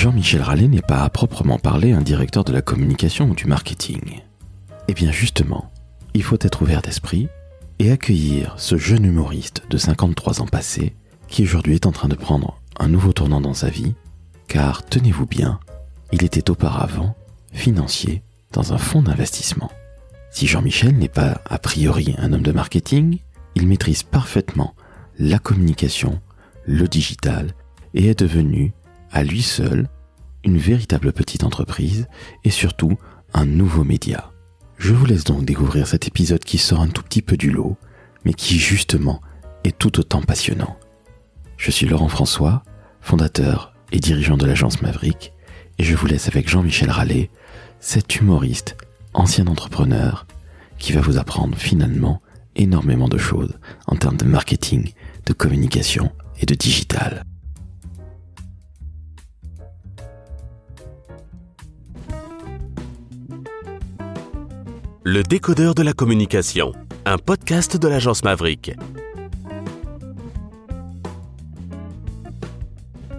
Jean-Michel Rallet n'est pas à proprement parler un directeur de la communication ou du marketing. Eh bien justement, il faut être ouvert d'esprit et accueillir ce jeune humoriste de 53 ans passés qui aujourd'hui est en train de prendre un nouveau tournant dans sa vie, car tenez-vous bien, il était auparavant financier dans un fonds d'investissement. Si Jean-Michel n'est pas a priori un homme de marketing, il maîtrise parfaitement la communication, le digital et est devenu à lui seul une véritable petite entreprise et surtout un nouveau média. Je vous laisse donc découvrir cet épisode qui sort un tout petit peu du lot, mais qui justement est tout autant passionnant. Je suis Laurent François, fondateur et dirigeant de l'agence Maverick, et je vous laisse avec Jean-Michel Rallet, cet humoriste, ancien entrepreneur, qui va vous apprendre finalement énormément de choses en termes de marketing, de communication et de digital. Le décodeur de la communication, un podcast de l'agence Maverick.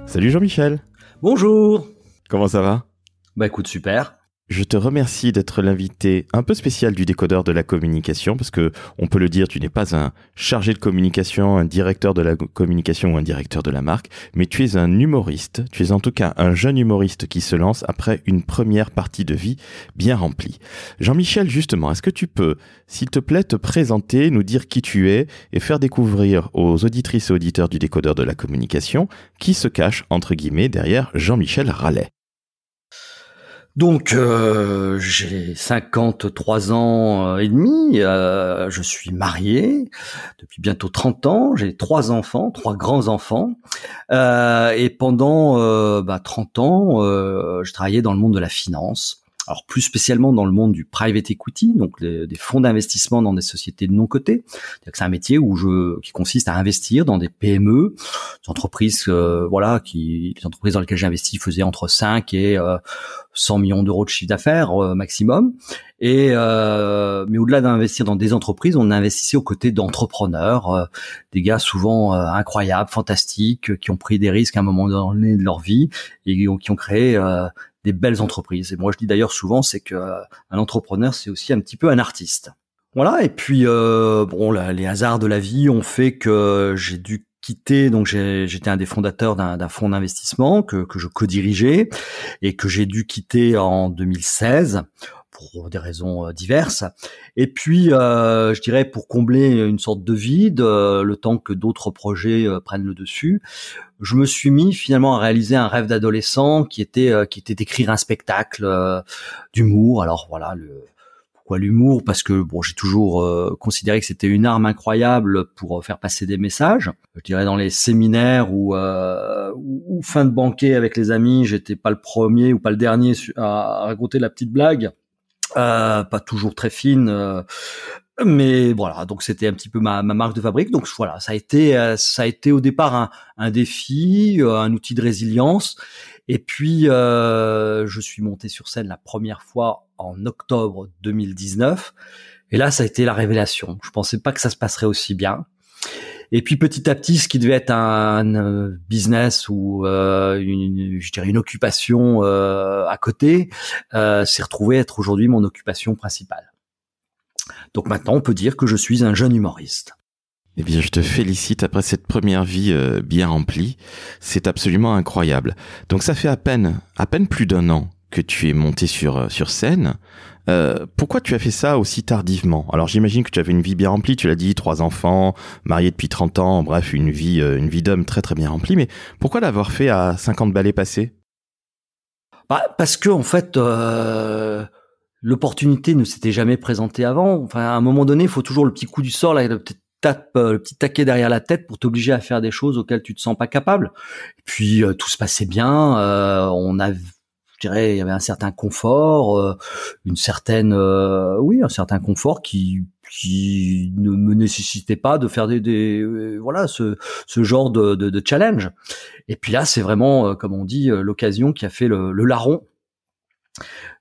Salut Jean-Michel. Bonjour. Comment ça va? Bah écoute, super. Je te remercie d'être l'invité un peu spécial du décodeur de la communication parce que on peut le dire, tu n'es pas un chargé de communication, un directeur de la communication ou un directeur de la marque, mais tu es un humoriste. Tu es en tout cas un jeune humoriste qui se lance après une première partie de vie bien remplie. Jean-Michel, justement, est-ce que tu peux, s'il te plaît, te présenter, nous dire qui tu es et faire découvrir aux auditrices et auditeurs du décodeur de la communication qui se cache entre guillemets derrière Jean-Michel Rallet? Donc euh, j'ai 53 ans euh, et demi, euh, je suis marié depuis bientôt 30 ans, j'ai trois enfants, trois grands enfants, et pendant bah, 30 ans, je travaillais dans le monde de la finance alors plus spécialement dans le monde du private equity, donc des fonds d'investissement dans des sociétés de non cotées. C'est un métier où je qui consiste à investir dans des PME, des entreprises euh, voilà qui les entreprises dans lesquelles j'ai investi faisaient entre 5 et 100 euh, millions d'euros de chiffre d'affaires euh, maximum. Et mais au-delà d'investir dans des entreprises, on investissait aux côtés d'entrepreneurs, des gars souvent incroyables, fantastiques, qui ont pris des risques à un moment donné de leur vie et qui ont créé des belles entreprises. Et moi, je dis d'ailleurs souvent, c'est que euh, un entrepreneur, c'est aussi un petit peu un artiste. Voilà. Et puis, euh, bon, les hasards de la vie ont fait que j'ai dû quitter. Donc, j'étais un des fondateurs d'un fonds d'investissement que, que je co-dirigeais et que j'ai dû quitter en 2016 pour des raisons euh, diverses. Et puis, euh, je dirais, pour combler une sorte de vide, euh, le temps que d'autres projets prennent le dessus, je me suis mis finalement à réaliser un rêve d'adolescent qui était qui était d'écrire un spectacle d'humour. Alors voilà, le, pourquoi l'humour? Parce que bon, j'ai toujours considéré que c'était une arme incroyable pour faire passer des messages. Je dirais dans les séminaires ou, ou, fin de banquet avec les amis, j'étais pas le premier ou pas le dernier à raconter la petite blague euh, pas toujours très fine, euh, mais voilà. Donc c'était un petit peu ma, ma, marque de fabrique. Donc voilà, ça a été euh, ça a été au départ un, un défi, un outil de résilience. Et puis je suis monté sur scène la première fois en octobre 2019. Et là, ça a été la révélation. Je pensais pas que ça se passerait aussi bien. Et puis petit à petit, ce qui devait être un, euh, business ou euh, une, je dirais une occupation euh, à côté, euh, s'est retrouvé être aujourd'hui mon occupation principale. Donc maintenant, on peut dire que je suis un jeune humoriste. Eh bien, je te félicite après cette première vie euh, bien remplie. C'est absolument incroyable. Donc, ça fait à peine, à peine plus d'un an que tu es monté sur sur scène. Euh, pourquoi tu as fait ça aussi tardivement? Alors j'imagine que tu avais une vie bien remplie, tu l'as dit, trois enfants, marié depuis 30 ans, bref, une vie, euh, une vie d'homme très très bien remplie, mais pourquoi l'avoir fait à 50 balais passés? Bah, Parce que en fait, euh, l'opportunité ne s'était jamais présentée avant. Enfin, à un moment donné, il faut toujours le petit coup du sort, là, le petit tape, le petit taquet derrière la tête pour t'obliger à faire des choses auxquelles tu te sens pas capable. Et puis tout se passait bien, on a je dirais, il y avait un certain confort, euh, une certaine, euh, oui, un certain confort qui qui ne me nécessitait pas de faire des, des euh, voilà ce, ce genre de, de, challenge. Et puis là, c'est vraiment, comme on dit, l'occasion qui a fait le, le larron.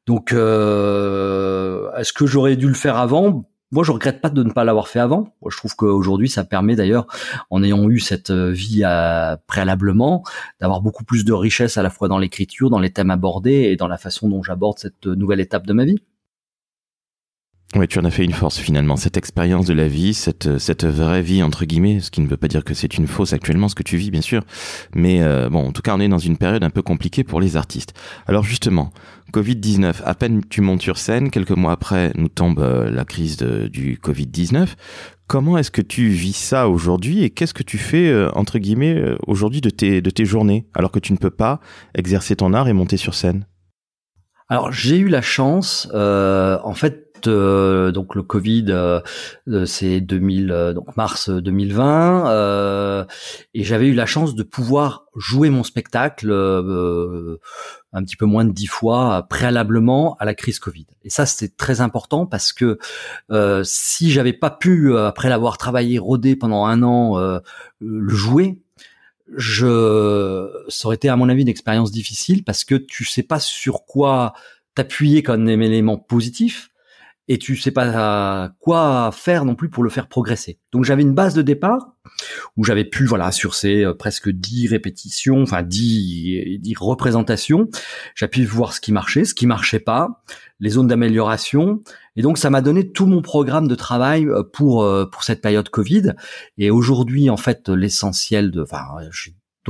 Donc, est-ce que j'aurais dû le faire avant? Moi, je regrette pas de ne pas l'avoir fait avant. Je trouve qu'aujourd'hui, ça permet d'ailleurs, en ayant eu cette euh, vie à, préalablement, d'avoir beaucoup plus de richesse à la fois dans l'écriture, dans les thèmes abordés et dans la façon dont j'aborde cette nouvelle étape de ma vie. Oui, tu en as fait une force finalement, cette expérience de la vie, cette, cette vraie vie entre guillemets, ce qui ne veut pas dire que c'est une fausse actuellement ce que tu vis bien sûr, mais euh, bon, en tout cas on est dans une période un peu compliquée pour les artistes. Alors justement, Covid-19, à peine tu montes sur scène, quelques mois après nous tombe euh, la crise du Covid-19. Comment est-ce que tu vis ça aujourd'hui et qu'est-ce que tu fais euh, entre guillemets aujourd'hui de tes, de tes journées alors que tu ne peux pas exercer ton art et monter sur scène? Alors j'ai eu la chance, en fait, euh, donc le Covid, euh, euh, c'est 2000, donc mars 2020, et j'avais eu la chance de pouvoir jouer mon spectacle un petit peu moins de dix fois préalablement à la crise Covid. Et ça, c'était très important parce que si j'avais pas pu, après l'avoir travaillé, rodé pendant un an, le jouer, je, ça aurait été à mon avis une expérience difficile parce que tu sais pas sur quoi t'appuyer comme élément positif et tu sais pas quoi faire non plus pour le faire progresser. Donc j'avais une base de départ où j'avais pu voilà sur ces euh, presque dix répétitions, enfin dix, dix représentations, j'ai pu voir ce qui marchait, ce qui marchait pas, les zones d'amélioration. Et donc ça m'a donné tout mon programme de travail euh, pour euh, pour cette période Covid. Et aujourd'hui en fait l'essentiel de enfin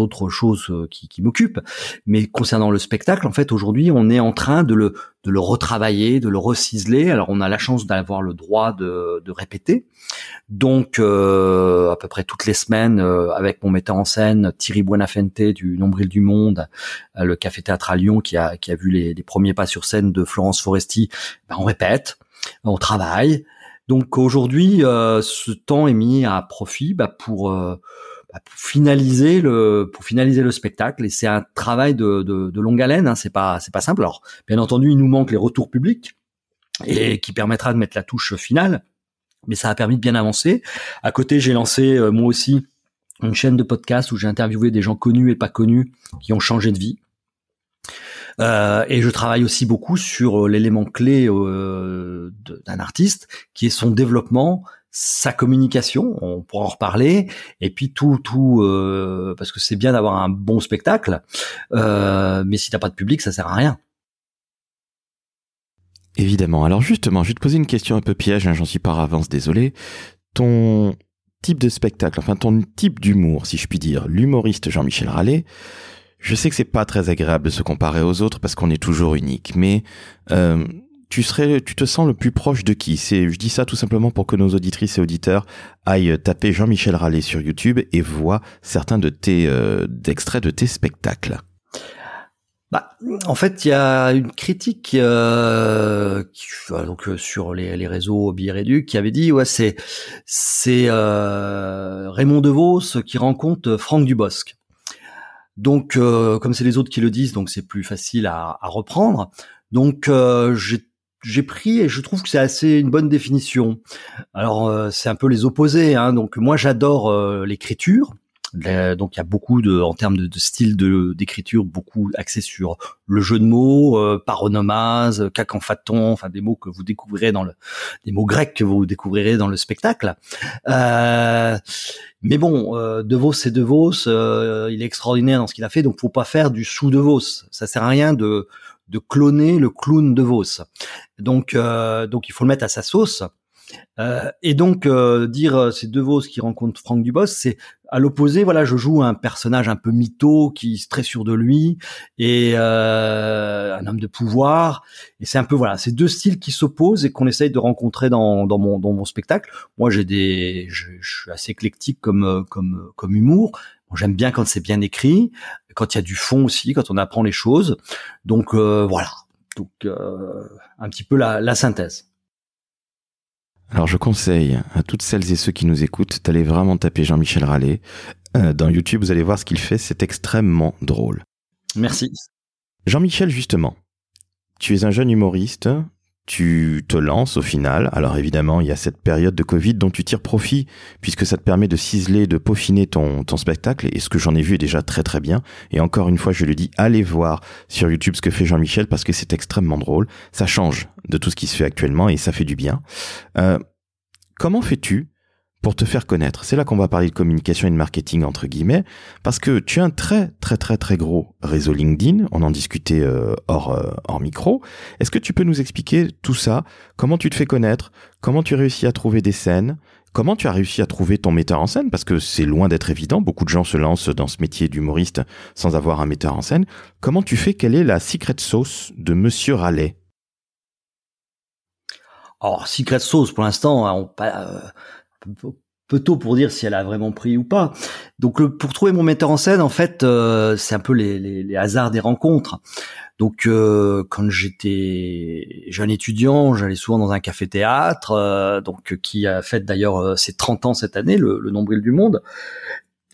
d'autres choses euh, qui, qui m'occupent. Mais concernant le spectacle, en fait, aujourd'hui, on est en train de le, de le retravailler, de le reciseler. Alors, on a la chance d'avoir le droit de, de répéter. Donc, euh, à peu près toutes les semaines, euh, avec mon metteur en scène, Thierry Buenafente du Nombril du Monde, le Café Théâtre à Lyon, qui a, qui a vu les, les premiers pas sur scène de Florence Foresti, ben, on répète, on travaille. Donc aujourd'hui, ce temps est mis à profit bah, pour bah, pour finaliser le pour finaliser le spectacle et c'est un travail de, de, de longue haleine hein, c'est pas c'est pas simple. Alors bien entendu il nous manque les retours publics et qui permettra de mettre la touche finale mais ça a permis de bien avancer. À côté j'ai lancé euh, moi aussi une chaîne de podcast où j'ai interviewé des gens connus et pas connus qui ont changé de vie. Euh, et je travaille aussi beaucoup sur euh, l'élément clé euh, d'un artiste, qui est son développement, sa communication, on pourra en reparler, et puis tout, tout, euh, parce que c'est bien d'avoir un bon spectacle, euh, mais si t'as pas de public, ça sert à rien. Évidemment. Alors justement, je vais te poser une question un peu piège, hein, j'en suis par avance désolé. Ton type de spectacle, enfin ton type d'humour, si je puis dire, l'humoriste Jean-Michel Rallet, je sais que c'est pas très agréable de se comparer aux autres parce qu'on est toujours unique, mais euh, tu serais, tu te sens le plus proche de qui? C'est, je dis ça tout simplement pour que nos auditrices et auditeurs aillent taper Jean-Michel Rallet sur YouTube et voient certains de tes euh, de tes spectacles. Bah, en fait, il y a une critique euh, qui, donc euh, sur les, les réseaux Biréduc qui avait dit ouais c'est c'est euh, Raymond Devos qui rencontre Franck Dubosc. Donc euh, comme c'est les autres qui le disent, donc c'est plus facile à, à reprendre. Donc j'ai j'ai pris et je trouve que c'est assez une bonne définition. Alors euh, c'est un peu les opposés. Hein. Donc moi j'adore euh, l'écriture. Donc il y a beaucoup de, en termes de, style d'écriture, beaucoup axé sur le jeu de mots, euh, paronomase, cacanphaton, enfin des mots que vous découvrirez dans le, des mots grecs que vous découvrirez dans le spectacle. Euh, mais bon, euh, De Vos c'est De Vos, euh, il est extraordinaire dans ce qu'il a fait, donc faut pas faire du sous De Vos. Ça sert à rien de de cloner le clown de Vos. Donc, euh, donc il faut le mettre à sa sauce. Euh, et donc euh, dire euh, c'est De Vos qui rencontre Franck Dubos, c'est à l'opposé. Voilà, je joue un personnage un peu mytho qui est très sûr de lui et euh, un homme de pouvoir. Et c'est un peu voilà, ces deux styles qui s'opposent et qu'on essaye de rencontrer dans, dans mon dans mon spectacle. Moi, j'ai des, je, je, suis assez éclectique comme comme comme humour. J'aime bien quand c'est bien écrit, quand il y a du fond aussi, quand on apprend les choses. Donc euh, voilà, donc euh, un petit peu la, la, synthèse. Alors je conseille à toutes celles et ceux qui nous écoutent d'aller vraiment taper Jean-Michel Rallet. Euh, dans YouTube, vous allez voir ce qu'il fait, c'est extrêmement drôle. Merci. Jean-Michel, justement, tu es un jeune humoriste, tu te lances au final. Alors évidemment, il y a cette période de Covid dont tu tires profit puisque ça te permet de ciseler, de peaufiner ton, ton spectacle et ce que j'en ai vu est déjà très très bien. Et encore une fois, je le dis, allez voir sur YouTube ce que fait Jean-Michel parce que c'est extrêmement drôle. Ça change de tout ce qui se fait actuellement et ça fait du bien. Euh, comment fais-tu pour te faire connaître C'est là qu'on va parler de communication et de marketing entre guillemets, parce que tu as un très très très très gros réseau LinkedIn. On en discutait euh, hors euh, hors micro. Est-ce que tu peux nous expliquer tout ça? Comment tu te fais connaître? Comment tu réussis à trouver des scènes? Comment tu as réussi à trouver ton metteur en scène? Parce que c'est loin d'être évident. Beaucoup de gens se lancent dans ce métier d'humoriste sans avoir un metteur en scène. Comment tu fais? Quelle est la secret sauce de Monsieur Raleigh Alors, secret sauce, pour l'instant, hein, on pas, euh, peu tôt pour dire si elle a vraiment pris ou pas. Donc, pour trouver mon metteur en scène, en fait, euh, c'est un peu les, les, hasards des rencontres. Donc euh, quand j'étais jeune étudiant, j'allais souvent dans un café-théâtre, euh, donc qui a fait d'ailleurs euh, ses 30 ans cette année, le, le, nombril du monde.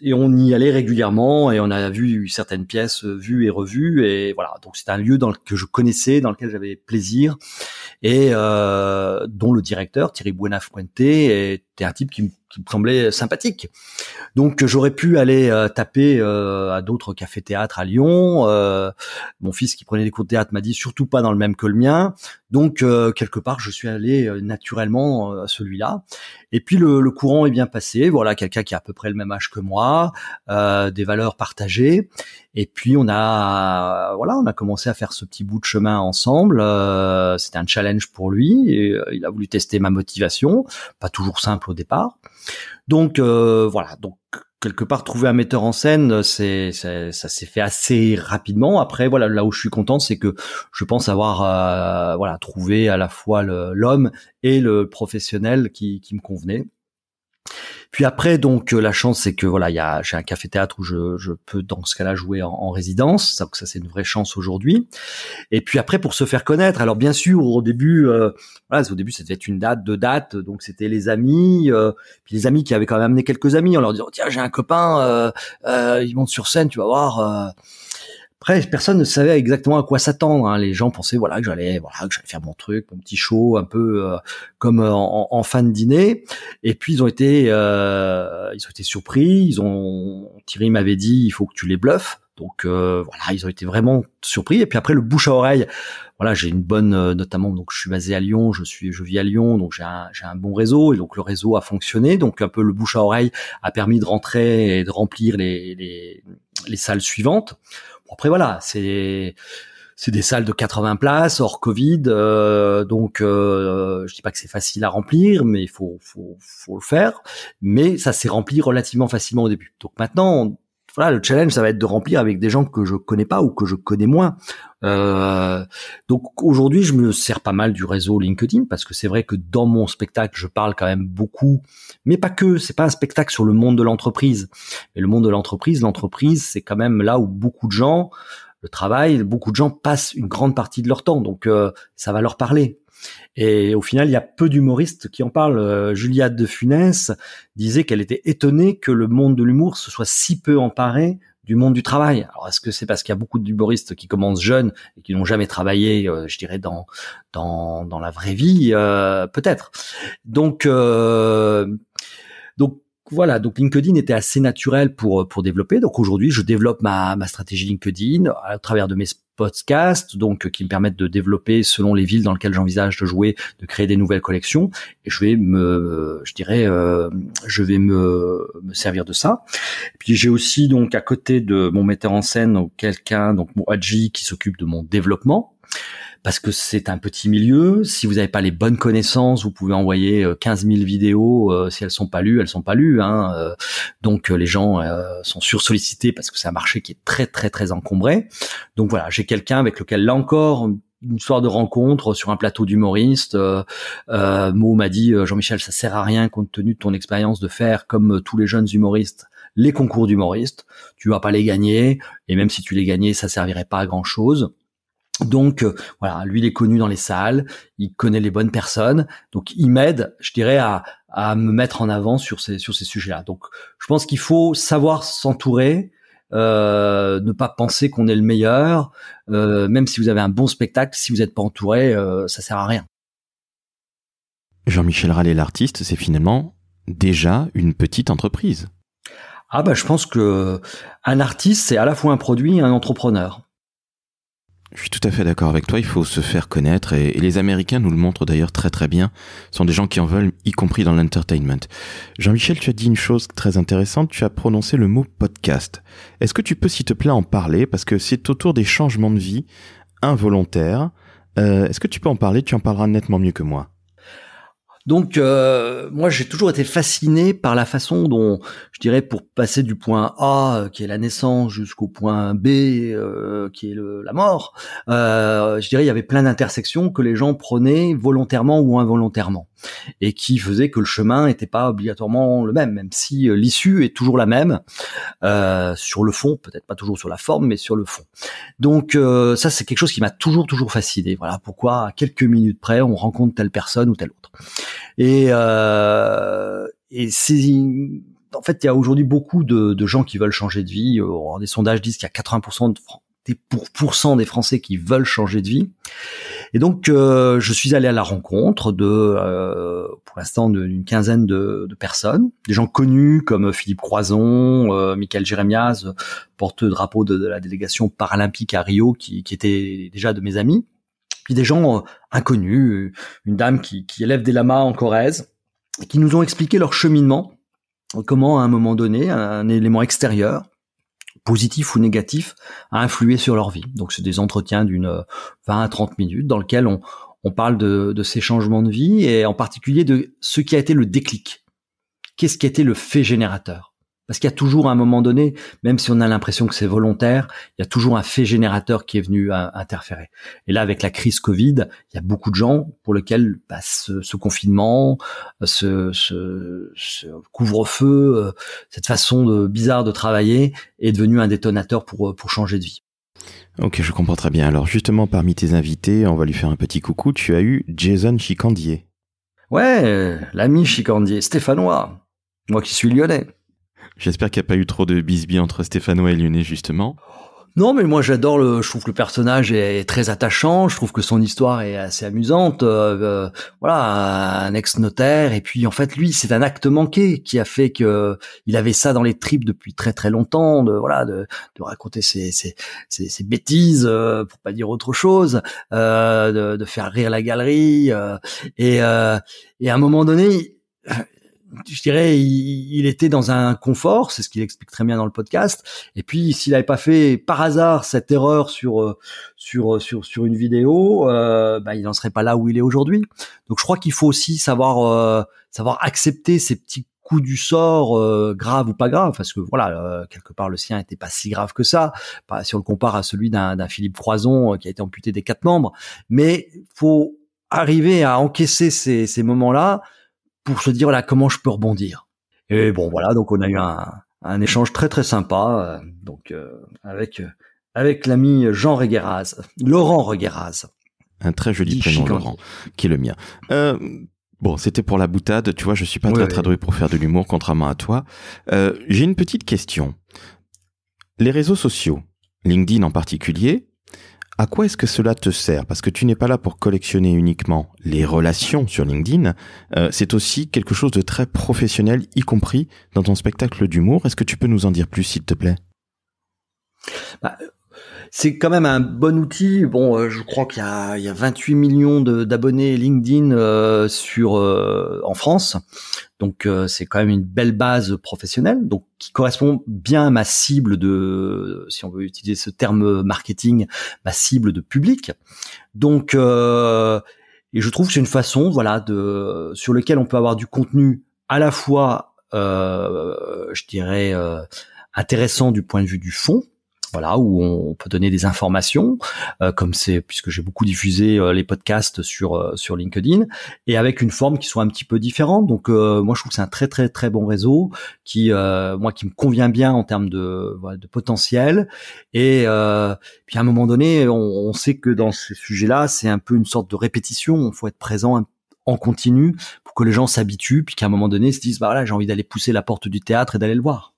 Et on y allait régulièrement et on a vu certaines pièces vues et revues et voilà. Donc c'est un lieu dans le, que je connaissais, dans lequel j'avais plaisir et euh, dont le directeur Thierry Buenafuente était un type qui me me semblait sympathique. Donc j'aurais pu aller euh, taper euh, à d'autres cafés-théâtres à Lyon. Euh, mon fils qui prenait des cours de théâtre m'a dit surtout pas dans le même que le mien. Donc quelque part je suis allé naturellement à celui-là. Et puis le, le, courant est bien passé. Voilà quelqu'un qui a à peu près le même âge que moi, des valeurs partagées. Et puis on a voilà on a commencé à faire ce petit bout de chemin ensemble. C'était un challenge pour lui. Et, il a voulu tester ma motivation, pas toujours simple au départ. Donc euh, voilà, donc quelque part trouver un metteur en scène, c'est ça s'est fait assez rapidement. Après voilà, là où je suis content, c'est que je pense avoir euh, voilà trouvé à la fois l'homme et le professionnel qui, qui me convenait. Puis après, donc euh, la chance, c'est que voilà, j'ai un café théâtre où je, peux dans ce cas-là jouer en, en résidence. Ça, ça c'est une vraie chance aujourd'hui. Et puis après, pour se faire connaître, alors bien sûr, au début, euh, voilà, au début, c'était une date, deux dates, donc c'était les amis, euh, puis les amis qui avaient quand même amené quelques amis en leur disant tiens, j'ai un copain, euh, euh, il monte sur scène, tu vas voir. Après, personne ne savait exactement à quoi s'attendre. Hein. Les gens pensaient voilà que j'allais voilà que j'allais faire mon truc, mon petit show, un peu euh, comme en, en, fin de dîner. Et puis ils ont été euh, ils ont été surpris. Ils ont Thierry m'avait dit il faut que tu les bluffes. Donc euh, voilà, ils ont été vraiment surpris. Et puis après le bouche à oreille, voilà, j'ai une bonne, euh, notamment donc je suis basé à Lyon, je suis, je vis à Lyon, donc j'ai un, j'ai un bon réseau et donc le réseau a fonctionné. Donc un peu le bouche à oreille a permis de rentrer et de remplir les, les, les salles suivantes. Après voilà, c'est c'est des salles de 80 places hors Covid, euh, donc euh, je dis pas que c'est facile à remplir, mais il faut, faut, faut le faire. Mais ça s'est rempli relativement facilement au début. Donc maintenant, voilà, le challenge, ça va être de remplir avec des gens que je connais pas ou que je connais moins. Euh, donc aujourd'hui, je me sers pas mal du réseau LinkedIn parce que c'est vrai que dans mon spectacle, je parle quand même beaucoup, mais pas que. C'est pas un spectacle sur le monde de l'entreprise, mais le monde de l'entreprise, l'entreprise, c'est quand même là où beaucoup de gens, le travail, beaucoup de gens passent une grande partie de leur temps. Donc euh, ça va leur parler. Et au final, il y a peu d'humoristes qui en parlent. Euh, Juliette de Funès disait qu'elle était étonnée que le monde de l'humour se soit si peu emparé du monde du travail. Alors est-ce que c'est parce qu'il y a beaucoup d'humoristes qui commencent jeunes et qui n'ont jamais travaillé, euh, je dirais dans dans dans la vraie vie, euh, peut-être. Donc donc voilà, donc LinkedIn était assez naturel pour pour développer. Donc aujourd'hui, je développe ma ma stratégie LinkedIn à travers de mes podcasts, donc qui me permettent de développer selon les villes dans lesquelles j'envisage de jouer, de créer des nouvelles collections. Et je vais me, je dirais, euh, je vais me, me servir de ça. Puis j'ai aussi donc à côté de mon metteur en scène quelqu'un, donc mon Adji, qui s'occupe de mon développement parce que c'est un petit milieu. Si vous n'avez pas les bonnes connaissances, vous pouvez envoyer 15 euh, 000 vidéos. Euh, si elles sont pas lues, elles sont pas lues. Hein. Euh, donc les gens sont sursollicités parce que c'est un marché qui est très très très encombré. Donc voilà, j'ai quelqu'un avec lequel là encore une histoire de rencontre sur un plateau d'humoriste. Euh, Mo m'a dit Jean-Michel, ça sert à rien compte tenu de ton expérience de faire comme tous les jeunes humoristes les concours d'humoristes. Tu vas pas les gagner et même si tu les gagnais, ça servirait pas à grand chose. Donc euh, voilà, lui il est connu dans les salles, il connaît les bonnes personnes, donc il m'aide, je dirais, à, à me mettre en avant sur ces sur ces sujets-là. Donc je pense qu'il faut savoir s'entourer, euh, ne pas penser qu'on est le meilleur, euh, même si vous avez un bon spectacle, si vous n'êtes pas entouré, euh, ça sert à rien. Jean-Michel Rallet, l'artiste, c'est finalement déjà une petite entreprise. Ah bah je pense que un artiste c'est à la fois un produit et un entrepreneur. Je suis tout à fait d'accord avec toi, il faut se faire connaître et, les Américains nous le montrent d'ailleurs très très bien, Ce sont des gens qui en veulent, y compris dans l'entertainment. Jean-Michel, tu as dit une chose très intéressante, tu as prononcé le mot podcast. Est-ce que tu peux s'il te plaît en parler? Parce que c'est autour des changements de vie involontaires. Euh, est-ce que tu peux en parler? Tu en parleras nettement mieux que moi. Donc euh, moi j'ai toujours été fasciné par la façon dont je dirais pour passer du point A euh, qui est la naissance jusqu'au point B euh, qui est la mort, je dirais il y avait plein d'intersections que les gens prenaient volontairement ou involontairement et qui faisaient que le chemin n'était pas obligatoirement le même, même si l'issue est toujours la même sur le fond, peut-être pas toujours sur la forme, mais sur le fond. Donc ça c'est quelque chose qui m'a toujours toujours fasciné. Voilà pourquoi à quelques minutes près on rencontre telle personne ou telle autre. Et, euh, et c'est en fait, il y a aujourd'hui beaucoup de, de, gens qui veulent changer de vie. Euh, des sondages disent qu'il y a 80% de, des pour, des Français qui veulent changer de vie. Et donc, euh, je suis allé à la rencontre de, euh, pour l'instant, d'une quinzaine de, de, personnes, des gens connus comme Philippe Croison, euh, Michael Jérémiaz, porte-drapeau de, de, la délégation paralympique à Rio, qui, qui était déjà de mes amis puis des gens euh, inconnus, une dame qui, élève des lamas en Corrèze, qui nous ont expliqué leur cheminement, comment à un moment donné, un élément extérieur, positif ou négatif, a influé sur leur vie. Donc c'est des entretiens d'une 20 à 30 minutes dans lesquels on, parle de ces changements de vie et en particulier de ce qui a été le déclic. Qu'est-ce qui a été le fait générateur? Parce qu'il y a toujours à un moment donné, même si on a l'impression que c'est volontaire, il y a toujours un fait générateur qui est venu interférer. Et là, avec la crise Covid, il y a beaucoup de gens pour lesquels bah, ce, confinement, ce, couvre-feu, euh, cette façon de, bizarre de travailler est devenu un détonateur pour, pour changer de vie. Ok, je comprends très bien. Alors justement, parmi tes invités, on va lui faire un petit coucou. Tu as eu Jason Chicandier. Ouais, l'ami Chicandier, stéphanois. Moi qui suis lyonnais. J'espère qu'il n'y a pas eu trop de bisbis entre Stéphanois et Lyonnais, justement. Non, mais moi j'adore le. Je trouve que le personnage est très attachant. Je trouve que son histoire est assez amusante. Euh, euh, voilà, un ex-notaire et puis en fait lui, c'est un acte manqué qui a fait que il avait ça dans les tripes depuis très très longtemps. De voilà, de, de raconter ses, ses, ses, ses bêtises euh, pour pas dire autre chose, euh, de, de, faire rire la galerie et et à un moment donné je dirais, il, était dans un confort, c'est ce qu'il explique très bien dans le podcast. Et puis, s'il n'avait pas fait par hasard cette erreur sur euh, sur sur sur une vidéo, euh, bah, il n'en serait pas là où il est aujourd'hui. Donc, je crois qu'il faut aussi savoir euh, savoir accepter ces petits coups du sort, euh, graves ou pas graves, parce que voilà, quelque part le sien était pas si grave que ça, si on le compare à celui d'un Philippe Croison qui a été amputé des quatre membres. Mais faut arriver à encaisser ces, ces moments-là pour se dire là comment je peux rebondir. Et bon voilà, donc on a eu un, un échange très très sympa, euh, donc euh, avec euh, avec l'ami Jean Regueraz, Laurent Regueraz. Un très joli prénom Laurent, qui est le mien. Euh, bon, c'était pour la boutade, tu vois, je suis pas très très doué pour faire de l'humour, contrairement à toi. J'ai une petite question. Les réseaux sociaux, LinkedIn en particulier, à quoi est-ce que cela te sert? Parce que tu n'es pas là pour collectionner uniquement les relations sur LinkedIn, euh, c'est aussi quelque chose de très professionnel, y compris dans ton spectacle d'humour. Est-ce que tu peux nous en dire plus, s'il te plaît? Bah, c'est quand même un bon outil. Bon, euh, je crois qu'il y y a 28 millions d'abonnés LinkedIn euh, sur euh, en France, donc c'est quand même une belle base professionnelle, donc qui correspond bien à ma cible de, si on veut utiliser ce terme marketing, ma cible de public. Donc, et je trouve que c'est une façon, voilà, de sur lequel on peut avoir du contenu à la fois, je dirais, intéressant du point de vue du fond voilà où on peut donner des informations euh, comme c'est puisque j'ai beaucoup diffusé euh, les podcasts sur euh, sur LinkedIn et avec une forme qui soit un petit peu différente. Donc moi je trouve que c'est un très très très bon réseau qui moi qui me convient bien en termes de de potentiel. Et puis à un moment donné on, sait que dans ces sujets-là c'est un peu une sorte de répétition. Il faut être présent en continu pour que les gens s'habituent puis qu'à un moment donné se disent bah voilà j'ai envie d'aller pousser la porte du théâtre et d'aller le voir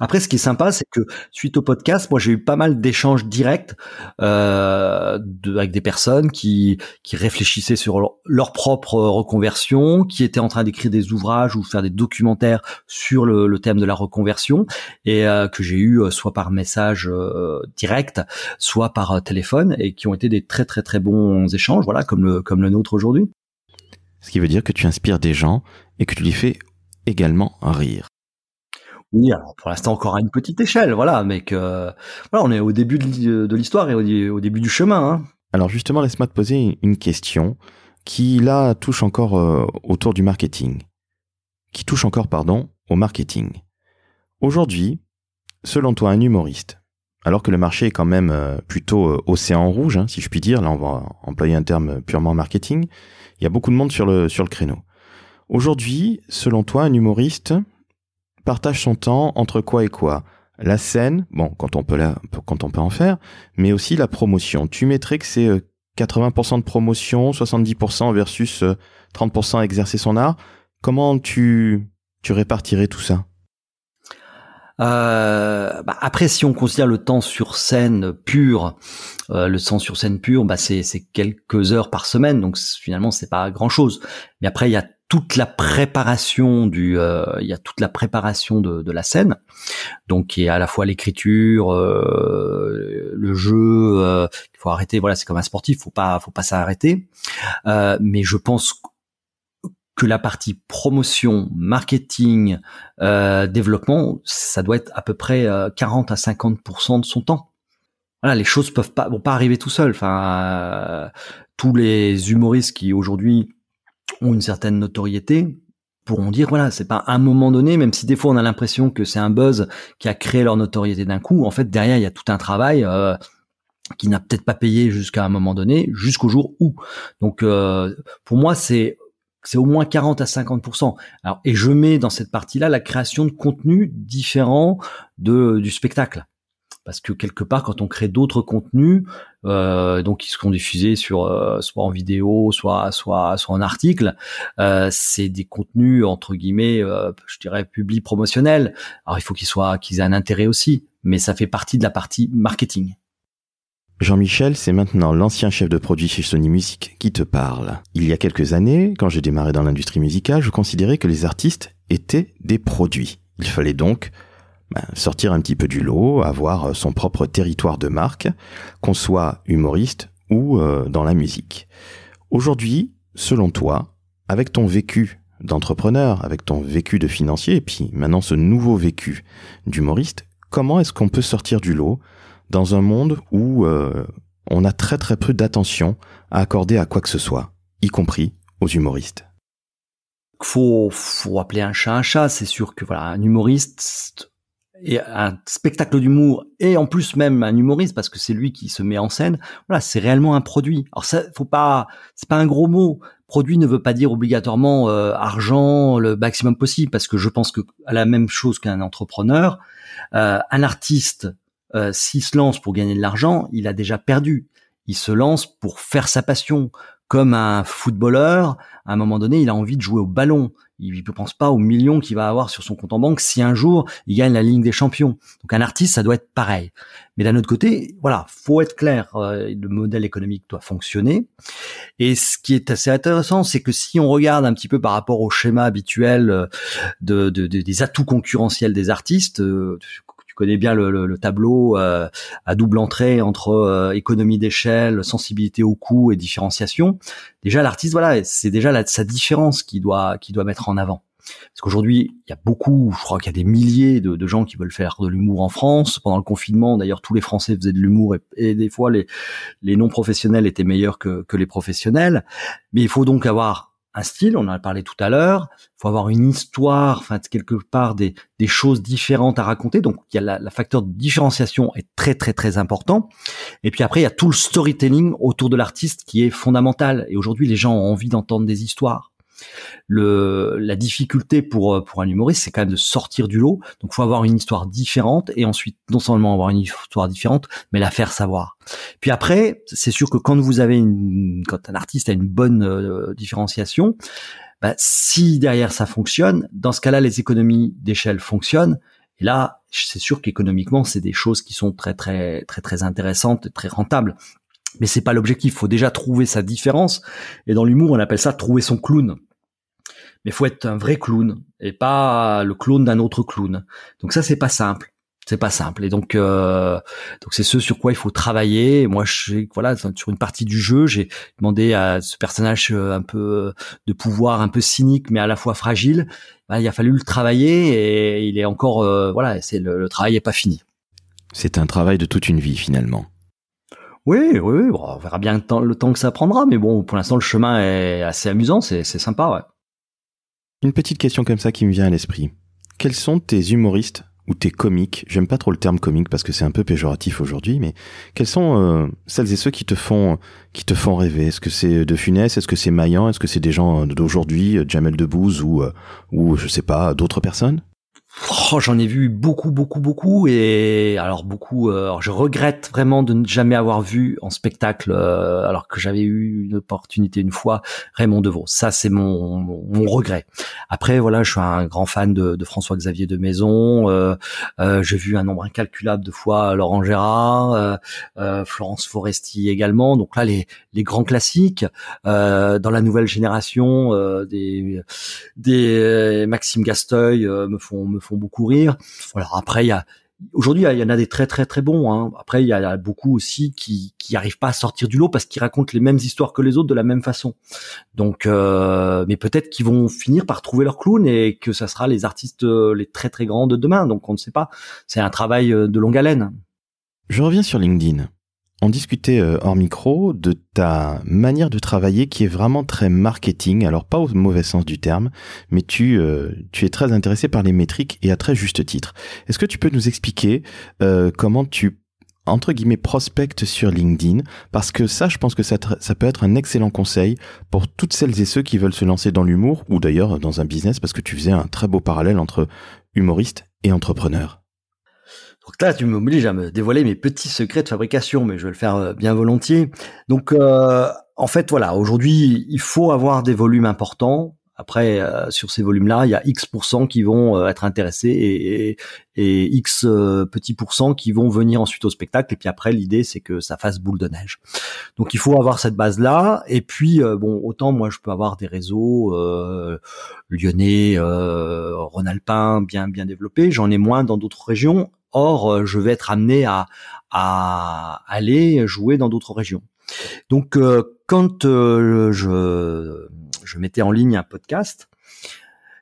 Après, ce qui est sympa, c'est que suite au podcast, moi, j'ai eu pas mal d'échanges directs euh, avec des personnes qui qui réfléchissaient sur leur, propre reconversion, qui étaient en train d'écrire des ouvrages ou faire des documentaires sur le, thème de la reconversion, et euh, que j'ai eu euh, soit par message euh, direct, soit par téléphone, et qui ont été des très très très bons échanges, voilà, comme le comme le nôtre aujourd'hui. Ce qui veut dire que tu inspires des gens et que tu les fais également rire. Oui, alors pour l'instant encore à une petite échelle, voilà, mais que voilà, on est au début de l'histoire et au, début du chemin. Hein. Alors justement, laisse-moi te poser une question qui là touche encore euh, autour du marketing, qui touche encore, pardon, au marketing. Aujourd'hui, selon toi, un humoriste, alors que le marché est quand même euh, plutôt euh, océan rouge, hein, si je puis dire, là on va employer un terme purement marketing, il y a beaucoup de monde sur le sur le créneau. Aujourd'hui, selon toi, un humoriste, partage son temps entre quoi et quoi La scène, bon, quand on peut la, quand on peut en faire, mais aussi la promotion. Tu mettrais que c'est 80% euh, de promotion, 70% versus 30% euh, exercer son art. Comment tu, tu répartirais tout ça? Euh, bah après, si on considère le temps sur scène pur, euh, le temps sur scène pur, bah c'est quelques heures par semaine, donc finalement c'est pas grand chose. Mais après, il y a toute la préparation du, euh, il y a toute la préparation de, de, la scène, donc qui est à la fois l'écriture, euh, le jeu. Euh, il faut arrêter. Voilà, c'est comme un sportif, faut pas, faut pas s'arrêter. mais je pense que la partie promotion, marketing, développement, ça doit être à peu près 40 à 50% de son temps. Voilà, les choses peuvent pas, vont pas arriver tout seul. Enfin, tous les humoristes qui aujourd'hui ont une certaine notoriété pourront dire voilà c'est pas un moment donné même si des fois on a l'impression que c'est un buzz qui a créé leur notoriété d'un coup. En fait derrière il y a tout un travail euh, qui n'a peut-être pas payé jusqu'à un moment donné jusqu'au jour où. Donc euh, pour moi c'est c'est au moins 40 à 50 alors et je mets dans cette partie là la création de contenu différent de du spectacle parce que quelque part quand on crée d'autres contenus euh, donc qui seront diffusés sur euh, soit en vidéo soit soit soit en article euh, c'est des contenus entre guillemets euh, je dirais publics promotionnels alors il faut qu'ils soient qu'ils aient un intérêt aussi mais ça fait partie de la partie marketing Jean-Michel, c'est maintenant l'ancien chef de produit chez Sony Music qui te parle. Il y a quelques années, quand j'ai démarré dans l'industrie musicale, je considérais que les artistes étaient des produits. Il fallait donc ben, sortir un petit peu du lot, avoir euh, son propre territoire de marque, qu'on soit humoriste ou euh, dans la musique. Aujourd'hui, selon toi, avec ton vécu d'entrepreneur, avec ton vécu de financier, et puis maintenant ce nouveau vécu d'humoriste, comment est-ce qu'on peut sortir du lot dans un monde où euh, on a très très peu d'attention à accorder à quoi que ce soit, y compris aux humoristes? Faut faut appeler un chat un chat c'est sûr que voilà un humoriste et un spectacle d'humour et en plus même un humoriste parce que c'est lui qui se met en scène. Voilà, c'est réellement un produit. Alors ça, faut pas, c'est pas un gros mot. Produit ne veut pas dire obligatoirement euh, argent le maximum possible parce que je pense que à la même chose qu'un entrepreneur, euh, un artiste euh, s'il se lance pour gagner de l'argent, il a déjà perdu. Il se lance pour faire sa passion. Comme un footballeur, à un moment donné, il a envie de jouer au ballon il ne pense pas aux millions qu'il va avoir sur son compte en banque si un jour il gagne la Ligue des Champions. Donc un artiste, ça doit être pareil. Mais d'un autre côté, voilà, faut être clair. Euh, le modèle économique doit fonctionner. Et ce qui est assez intéressant, c'est que si on regarde un petit peu par rapport au schéma habituel euh, de, des atouts concurrentiels des artistes, euh, tu connais bien le, tableau à double entrée entre économie d'échelle, sensibilité au coût et différenciation. Déjà l'artiste, voilà, c'est déjà la, sa différence qui doit qui doit mettre en avant. Parce qu'aujourd'hui, il y a beaucoup, je crois qu'il y a des milliers de, gens qui veulent faire de l'humour en France. Pendant le confinement, d'ailleurs, tous les Français faisaient de l'humour et, des fois, les, les non professionnels étaient meilleurs que, que les professionnels. Mais il faut donc avoir un style, on en a parlé tout à l'heure. Il faut avoir une histoire, enfin quelque part des, des choses différentes à raconter. Donc il y a la, facteur de différenciation est très très très important. Et puis après il y a tout le storytelling autour de l'artiste qui est fondamental. Et aujourd'hui les gens ont envie d'entendre des histoires le, la difficulté pour, euh, pour un humoriste, c'est quand même de sortir du lot. Donc, faut avoir une histoire différente et ensuite, non seulement avoir une histoire différente, mais la faire savoir. Puis après, c'est sûr que quand vous avez une, quand un artiste a une bonne euh, différenciation, bah, si derrière ça fonctionne, dans ce cas-là, les économies d'échelle fonctionnent Et là, c'est sûr qu'économiquement, c'est des choses qui sont très très très très intéressantes, et très rentables. Mais c'est pas l'objectif. Faut déjà trouver sa différence. Et dans l'humour, on appelle ça trouver son clown. Mais faut être un vrai clown et pas le clown d'un autre clown. Donc ça, c'est pas simple. C'est pas simple. Et donc euh, donc c'est ce sur quoi il faut travailler. Moi je voilà sur une partie du jeu j'ai demandé à ce personnage euh, un peu euh, de pouvoir un peu cynique mais à la fois fragile. Bah, il a fallu le travailler et il est encore voilà c'est le, travail est pas fini. C'est un travail de toute une vie finalement. Oui oui, on verra bien le temps, le temps que ça prendra mais bon pour l'instant le chemin est assez amusant c'est c'est sympa ouais une petite question comme ça qui me vient à l'esprit. Quels sont tes humoristes ou tes comiques, j'aime pas trop le terme comique parce que c'est un peu péjoratif aujourd'hui, mais quels sont euh, celles et ceux qui te font qui te font rêver? Est-ce que c'est De Funès? Est-ce que c'est Maillan? Est-ce que c'est des gens d'aujourd'hui, Jamel Debbouze ou euh, ou je sais pas d'autres personnes? Oh, j'en ai vu beaucoup, beaucoup, beaucoup, et alors beaucoup. Euh, je regrette vraiment de ne jamais avoir vu en spectacle, euh, alors que j'avais eu une opportunité une fois, Raymond Devaux. Ça, c'est mon, mon, regret. Après, voilà, je suis un grand fan de, de François-Xavier de Maison. Euh, euh, J'ai vu un nombre incalculable de fois Laurent Gérard, euh, Florence Foresti également. Donc là, les, les grands classiques. dans la nouvelle génération, des, des Maxime Gasteuil me font me font beaucoup rire. Voilà. Après, il y a aujourd'hui il y en a des très très très bons. Hein. Après, il y a beaucoup aussi qui qui arrivent pas à sortir du lot parce qu'ils racontent les mêmes histoires que les autres de la même façon. Donc, euh, mais peut-être qu'ils vont finir par trouver leur clown et que ça sera les artistes euh, les très très grands de demain. Donc, on ne sait pas. C'est un travail euh, de longue haleine. Je reviens sur LinkedIn on discutait euh, hors micro de ta manière de travailler qui est vraiment très marketing, alors pas au mauvais sens du terme, mais tu, euh, tu es très intéressé par les métriques et à très juste titre. Est-ce que tu peux nous expliquer euh, comment tu entre guillemets prospectes sur LinkedIn? Parce que ça je pense que ça, ça peut être un excellent conseil pour toutes celles et ceux qui veulent se lancer dans l'humour ou d'ailleurs dans un business parce que tu faisais un très beau parallèle entre humoriste et entrepreneur. Donc là, tu m'obliges à me dévoiler mes petits secrets de fabrication, mais je vais le faire euh, bien volontiers. Donc, euh, en fait, voilà, aujourd'hui, il faut avoir des volumes importants. Après, euh, sur ces volumes-là, il y a X qui vont être intéressés et, et, X petits pourcents qui vont venir ensuite au spectacle. Et puis après, l'idée, c'est que ça fasse boule de neige. Donc, il faut avoir cette base-là. Et puis, bon, autant moi, je peux avoir des réseaux lyonnais, rhône-alpin bien bien développés. J'en ai moins dans d'autres régions Or, euh, je vais être amené à, à aller jouer dans d'autres régions. Donc, euh, quand euh, je, je mettais en ligne un podcast,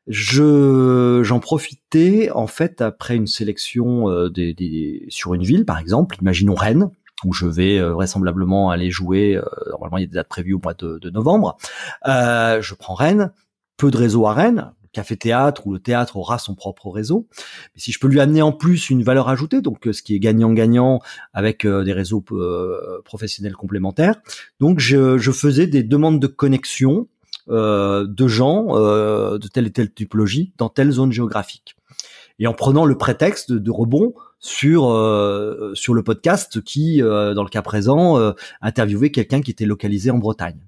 je j'en profitais en fait après une sélection des, des, sur une ville par exemple imaginons Rennes où je vais vraisemblablement aller jouer normalement il y a des dates prévues au mois de, de novembre je prends Rennes peu de réseaux à Rennes café-théâtre où le théâtre aura son propre réseau. Mais si je peux lui amener en plus une valeur ajoutée, donc euh, ce qui est gagnant-gagnant avec euh, des réseaux euh, professionnels complémentaires, donc je, je, faisais des demandes de connexion de gens de telle et telle typologie dans telle zone géographique. Et en prenant le prétexte de, rebond sur sur le podcast qui, dans le cas présent, interviewait quelqu'un qui était localisé en Bretagne.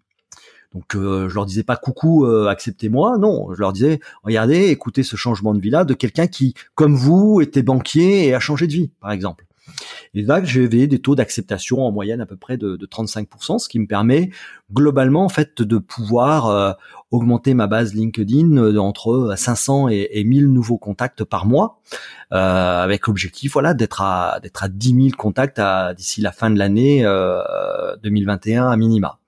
Donc euh, je leur disais pas coucou, euh, acceptez-moi, non, je leur disais regardez, écoutez ce changement de vie-là de quelqu'un qui, comme vous, était banquier et a changé de vie, par exemple. Et là, j'avais des taux d'acceptation en moyenne à peu près de, 35%, ce qui me permet globalement en fait de pouvoir euh, augmenter ma base LinkedIn entre 500 et, et 1000 nouveaux contacts par mois, avec l'objectif voilà d'être à d'être à 10 000 contacts d'ici la fin de l'année 2021 à minima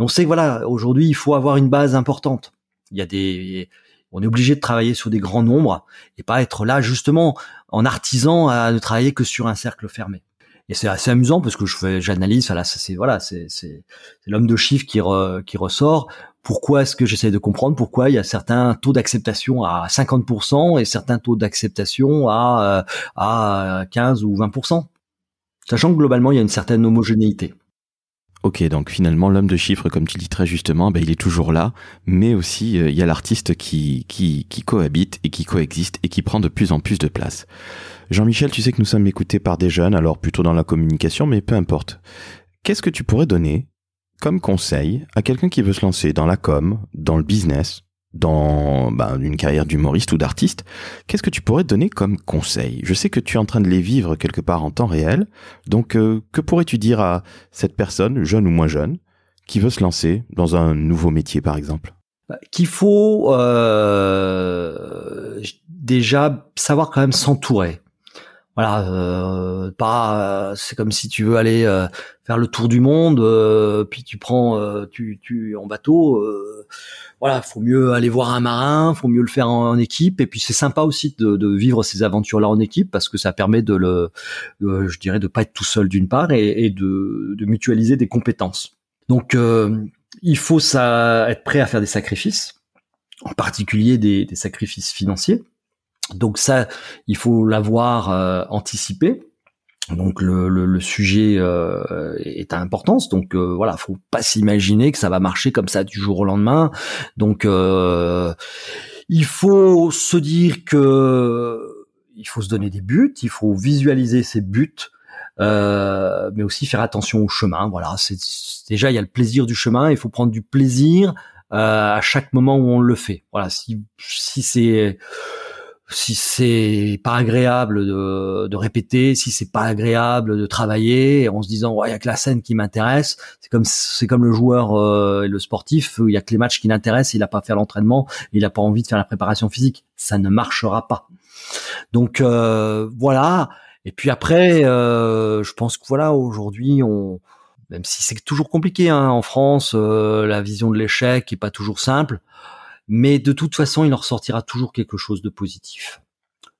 on sait que voilà, aujourd'hui, il faut avoir une base importante. Il y a des, on est obligé de travailler sur des grands nombres et pas être là justement en artisan à ne travailler que sur un cercle fermé. Et c'est assez amusant parce que je fais, j'analyse, voilà, c'est voilà, c'est c'est l'homme de chiffres qui qui ressort. Pourquoi est-ce que j'essaie de comprendre pourquoi il y a certains taux d'acceptation à 50% et certains taux d'acceptation à à 15 ou 20%, sachant que globalement il y a une certaine homogénéité. Ok, donc finalement l'homme de chiffres, comme tu dis très justement, ben, il est toujours là, mais aussi euh, il y a l'artiste qui, qui, qui cohabite et qui coexiste et qui prend de plus en plus de place. Jean-Michel, tu sais que nous sommes écoutés par des jeunes, alors plutôt dans la communication, mais peu importe. Qu'est-ce que tu pourrais donner comme conseil à quelqu'un qui veut se lancer dans la com, dans le business, dans bah, une carrière d'humoriste ou d'artiste, qu'est-ce que tu pourrais donner comme conseil? Je sais que tu es en train de les vivre quelque part en temps réel, donc euh, que pourrais-tu dire à cette personne, jeune ou moins jeune, qui veut se lancer dans un nouveau métier par exemple? Bah, Qu'il faut euh, déjà savoir quand même s'entourer. Voilà, euh, pas c'est comme si tu veux aller faire le tour du monde, puis tu prends tu, tu en bateau voilà, faut mieux aller voir un marin, faut mieux le faire en, équipe, et puis c'est sympa aussi de, vivre ces aventures-là en équipe parce que ça permet de le, je dirais, de pas être tout seul d'une part et, de, mutualiser des compétences. Donc, euh, il faut ça être prêt à faire des sacrifices, en particulier des, sacrifices financiers. Donc ça, il faut l'avoir euh, anticipé donc le, le, sujet euh, est à importance. Donc euh, voilà, faut pas s'imaginer que ça va marcher comme ça du jour au lendemain. Donc euh, il faut se dire que il faut se donner des buts, il faut visualiser ses buts, euh, mais aussi faire attention au chemin. Voilà, c'est déjà il y a le plaisir du chemin. Il faut prendre du plaisir à chaque moment où on le fait. Voilà, si si c'est si c'est pas agréable de, de, répéter, si c'est pas agréable de travailler en se disant ouais il y a que la scène qui m'intéresse, c'est comme c'est comme le joueur euh, le sportif, il y a que les matchs qui l'intéressent, il a pas fait l'entraînement, il a pas envie de faire la préparation physique, ça ne marchera pas. Donc euh, voilà. Et puis après, euh, je pense que voilà aujourd'hui on même si c'est toujours compliqué hein, en France, la vision de l'échec est pas toujours simple mais de toute façon, il en ressortira toujours quelque chose de positif.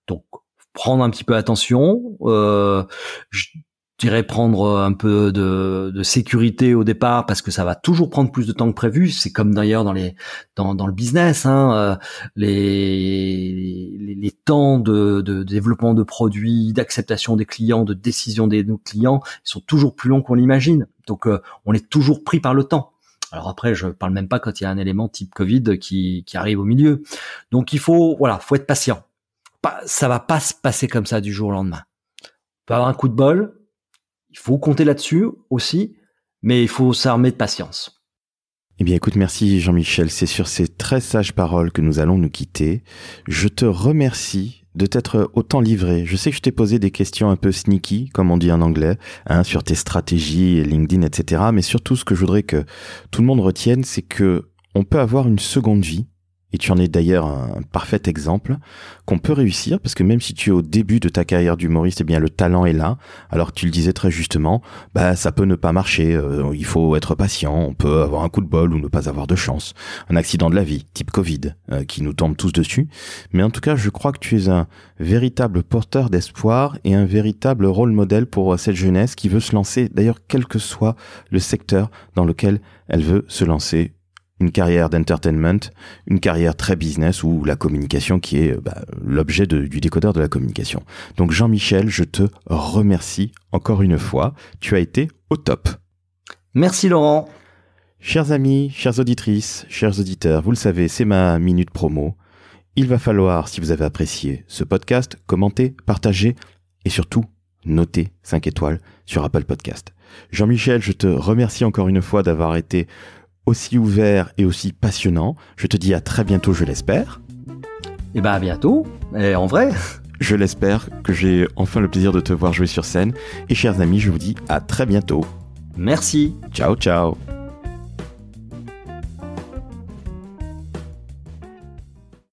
Donc, prendre un petit peu attention, euh, je dirais prendre un peu de, sécurité au départ parce que ça va toujours prendre plus de temps que prévu. C'est comme d'ailleurs dans les dans, le business, hein, euh, les, les, temps de, développement de produits, d'acceptation des clients, de décision des clients, sont toujours plus longs qu'on l'imagine. Donc, euh, on est toujours pris par le temps. Alors après, je parle même pas quand il y a un élément type Covid qui, qui arrive au milieu. Donc il faut, voilà, faut être patient. Pas, ça va pas se passer comme ça du jour au lendemain. On peut avoir un coup de bol. Il faut compter là-dessus aussi, mais il faut s'armer de patience. Eh bien écoute, merci Jean-Michel. C'est sur ces très sages paroles que nous allons nous quitter. Je te remercie de t'être autant livré. Je sais que je t'ai posé des questions un peu sneaky, comme on dit en anglais, hein, sur tes stratégies, LinkedIn, etc. Mais surtout, ce que je voudrais que tout le monde retienne, c'est que on peut avoir une seconde vie et tu en es d'ailleurs un, parfait exemple, qu'on peut réussir, parce que même si tu es au début de ta carrière d'humoriste, eh bien le talent est là. Alors tu le disais très justement, bah ça peut ne pas marcher, euh, il faut être patient, on peut avoir un coup de bol ou ne pas avoir de chance, un accident de la vie, type Covid, euh, qui nous tombe tous dessus. Mais en tout cas, je crois que tu es un véritable porteur d'espoir et un véritable rôle modèle pour cette jeunesse qui veut se lancer, d'ailleurs quel que soit le secteur dans lequel elle veut se lancer une carrière d'entertainment, une carrière très business ou la communication qui est bah, l'objet du décodeur de la communication. Donc Jean-Michel, je te remercie encore une fois. Tu as été au top. Merci Laurent. Chers amis, chères auditrices, chers auditeurs, vous le savez, c'est ma minute promo. Il va falloir, si vous avez apprécié ce podcast, commenter, partager et surtout noter 5 étoiles sur Apple Podcast. Jean-Michel, je te remercie encore une fois d'avoir été aussi ouvert et aussi passionnant. Je te dis à très bientôt, je l'espère. Et eh ben à bientôt, et en vrai. Je l'espère que j'ai enfin le plaisir de te voir jouer sur scène. Et chers amis, je vous dis à très bientôt. Merci. Ciao, ciao.